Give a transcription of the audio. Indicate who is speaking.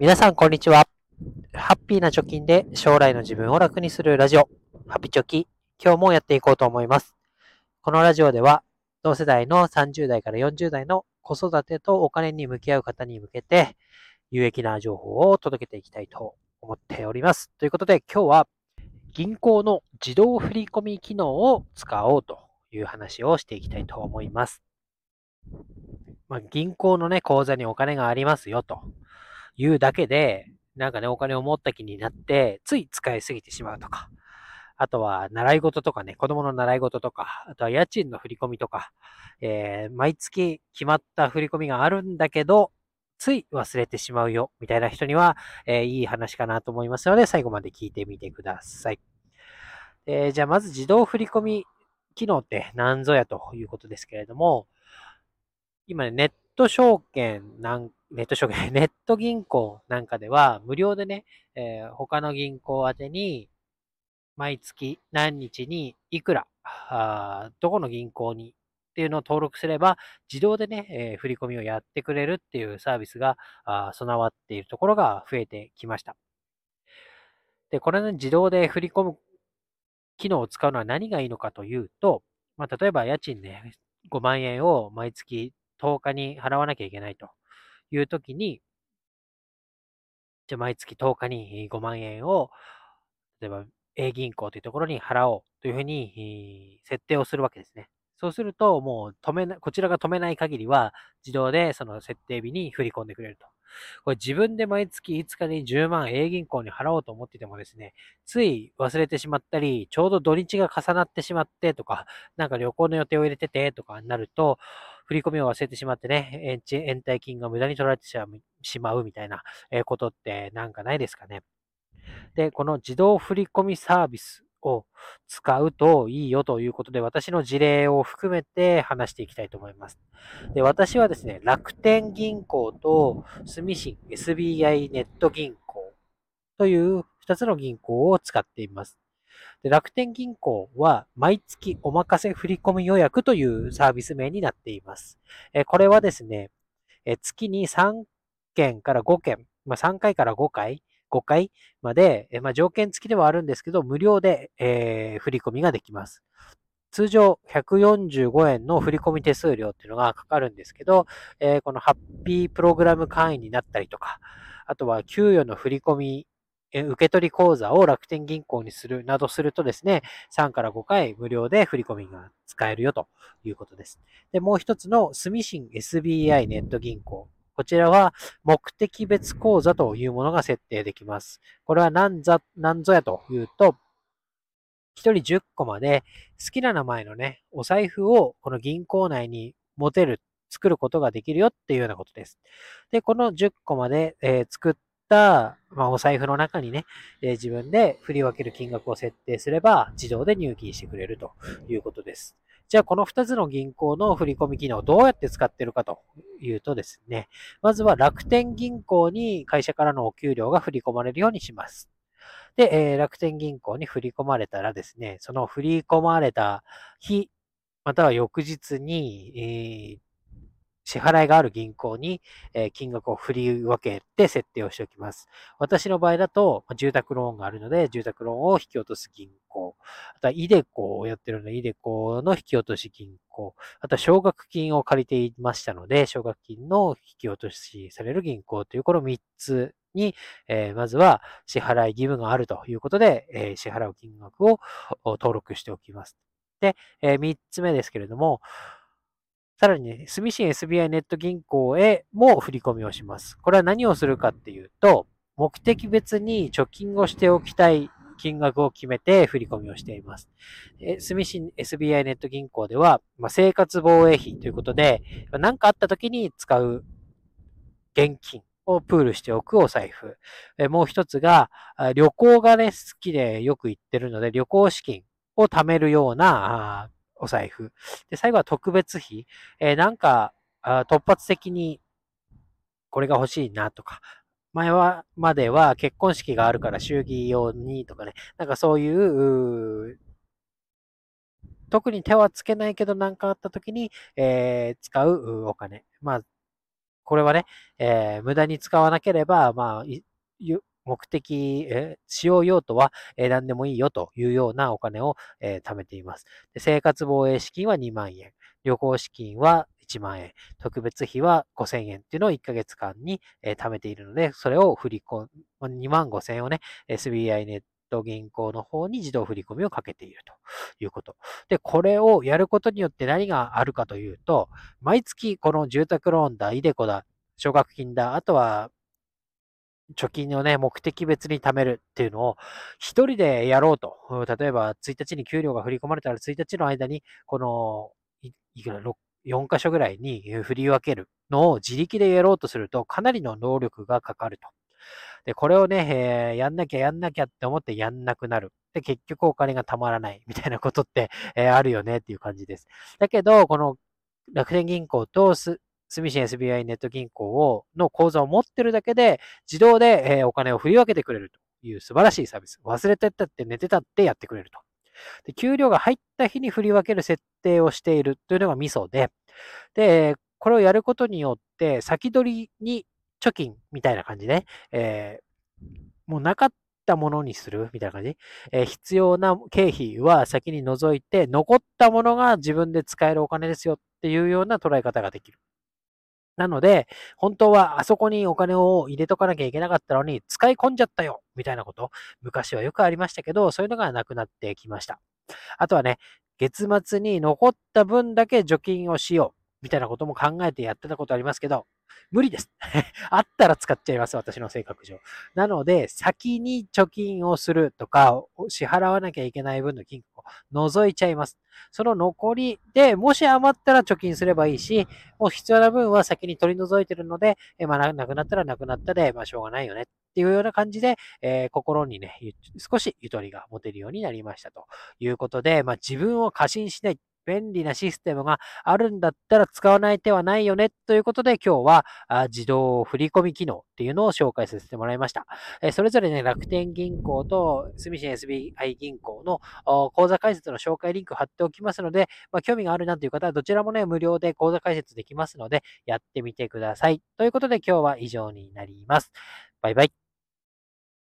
Speaker 1: 皆さん、こんにちは。ハッピーな貯金で将来の自分を楽にするラジオ、ハピチョキ、今日もやっていこうと思います。このラジオでは、同世代の30代から40代の子育てとお金に向き合う方に向けて、有益な情報を届けていきたいと思っております。ということで、今日は銀行の自動振込機能を使おうという話をしていきたいと思います。まあ、銀行のね、口座にお金がありますよと。いうだけで、なんかね、お金を持った気になって、つい使いすぎてしまうとか、あとは習い事とかね、子供の習い事とか、あとは家賃の振り込みとか、えー、毎月決まった振り込みがあるんだけど、つい忘れてしまうよ、みたいな人には、えー、いい話かなと思いますので、最後まで聞いてみてください。えー、じゃあ、まず自動振り込み機能って何ぞやということですけれども、今ね、ネット証券なんネット証券、ネット銀行なんかでは無料でね、えー、他の銀行宛てに毎月何日にいくら、あどこの銀行にっていうのを登録すれば自動でね、えー、振り込みをやってくれるっていうサービスがあ備わっているところが増えてきました。で、これね、自動で振り込む機能を使うのは何がいいのかというと、まあ、例えば家賃ね、5万円を毎月10日に払わなきゃいけないと。いう時に、じゃ毎月10日に5万円を、例えば A 銀行というところに払おうというふうに設定をするわけですね。そうすると、もう止めな、こちらが止めない限りは、自動でその設定日に振り込んでくれると。これ自分で毎月5日に10万 A 銀行に払おうと思っててもですね、つい忘れてしまったり、ちょうど土日が重なってしまってとか、なんか旅行の予定を入れててとかになると、振り込みを忘れてしまってね、延滞金が無駄に取られてしまうみたいなことってなんかないですかね。で、この自動振込サービスを使うといいよということで、私の事例を含めて話していきたいと思います。で私はですね、楽天銀行と住信 SBI ネット銀行という2つの銀行を使っています。で楽天銀行は毎月お任せ振込予約というサービス名になっています。えこれはですね、え月に3件から5件、まあ、3回から5回、5回まで、まあ、条件付きではあるんですけど、無料で、えー、振込ができます。通常145円の振込手数料っていうのがかかるんですけど、えー、このハッピープログラム会員になったりとか、あとは給与の振込受け取り口座を楽天銀行にするなどするとですね、3から5回無料で振り込みが使えるよということです。で、もう一つの住信 SBI ネット銀行。こちらは目的別口座というものが設定できます。これは何ぞ何ぞやというと、1人10個まで好きな名前のね、お財布をこの銀行内に持てる、作ることができるよっていうようなことです。で、この10個まで、えー、作っ、まあ、お財布の中にね、え自分で振り分ける金額を設定すれば自動で入金してくれるということです。じゃあ、この2つの銀行の振込機能をどうやって使っているかというとですね、まずは楽天銀行に会社からのお給料が振り込まれるようにします。で、えー、楽天銀行に振り込まれたらですね、その振り込まれた日、または翌日に、えー、支払いがある銀行に、え金額を振り分けて設定をしておきます。私の場合だと、住宅ローンがあるので、住宅ローンを引き落とす銀行。あとは、イデコをやってるので、イデコの引き落とし銀行。あとは、奨学金を借りていましたので、奨学金の引き落としされる銀行という、この3つに、え、まずは支払い義務があるということで、え、支払う金額を登録しておきます。で、え、3つ目ですけれども、さらにね、住信 SBI ネット銀行へも振り込みをします。これは何をするかっていうと、目的別に貯金をしておきたい金額を決めて振り込みをしています。住信 SBI ネット銀行では、まあ、生活防衛費ということで、何かあった時に使う現金をプールしておくお財布。もう一つが、旅行がね、好きでよく行ってるので、旅行資金を貯めるようなお財布。で、最後は特別費。えー、なんか、突発的にこれが欲しいなとか、前は、までは結婚式があるから祝儀用にとかね、なんかそういう、う特に手はつけないけど何かあった時に、えー、使うお金。まあ、これはね、えー、無駄に使わなければ、まあ、目的、え使用用途は、え何でもいいよというようなお金を、え貯めていますで。生活防衛資金は2万円。旅行資金は1万円。特別費は5000円っていうのを1ヶ月間に、え貯めているので、それを振り込む、2万5000円をね、SBI ネット銀行の方に自動振り込みをかけているということ。で、これをやることによって何があるかというと、毎月この住宅ローンだ、イデコだ、奨学金だ、あとは貯金をね、目的別に貯めるっていうのを一人でやろうと。例えば、1日に給料が振り込まれたら1日の間に、この、いくら、4箇所ぐらいに振り分けるのを自力でやろうとすると、かなりの能力がかかると。で、これをね、えー、やんなきゃやんなきゃって思ってやんなくなる。で、結局お金がたまらないみたいなことって、えー、あるよねっていう感じです。だけど、この楽天銀行と住信 SBI ネット銀行をの口座を持ってるだけで、自動で、えお金を振り分けてくれるという素晴らしいサービス。忘れてたって寝てたってやってくれると。で、給料が入った日に振り分ける設定をしているというのがミソで、で、これをやることによって、先取りに貯金みたいな感じで、えー、もうなかったものにするみたいな感じ、えー、必要な経費は先に除いて、残ったものが自分で使えるお金ですよっていうような捉え方ができる。なので、本当はあそこにお金を入れとかなきゃいけなかったのに、使い込んじゃったよみたいなこと、昔はよくありましたけど、そういうのがなくなってきました。あとはね、月末に残った分だけ除菌をしようみたいなことも考えてやってたことありますけど、無理です。あったら使っちゃいます、私の性格上。なので、先に貯金をするとか、支払わなきゃいけない分の金庫を除いちゃいます。その残りで、もし余ったら貯金すればいいし、もう必要な分は先に取り除いてるので、えまあ、なくなったらなくなったで、まあ、しょうがないよねっていうような感じで、えー、心にね、少しゆとりが持てるようになりましたということで、まあ、自分を過信しない。便利なシステムがあるんだったら使わない手はないよねということで今日は自動振込機能っていうのを紹介させてもらいました。それぞれね、楽天銀行と住信 SBI 銀行の口座開設の紹介リンク貼っておきますので、まあ、興味があるなという方はどちらもね、無料で口座開設できますので、やってみてください。ということで今日は以上になります。バイバイ。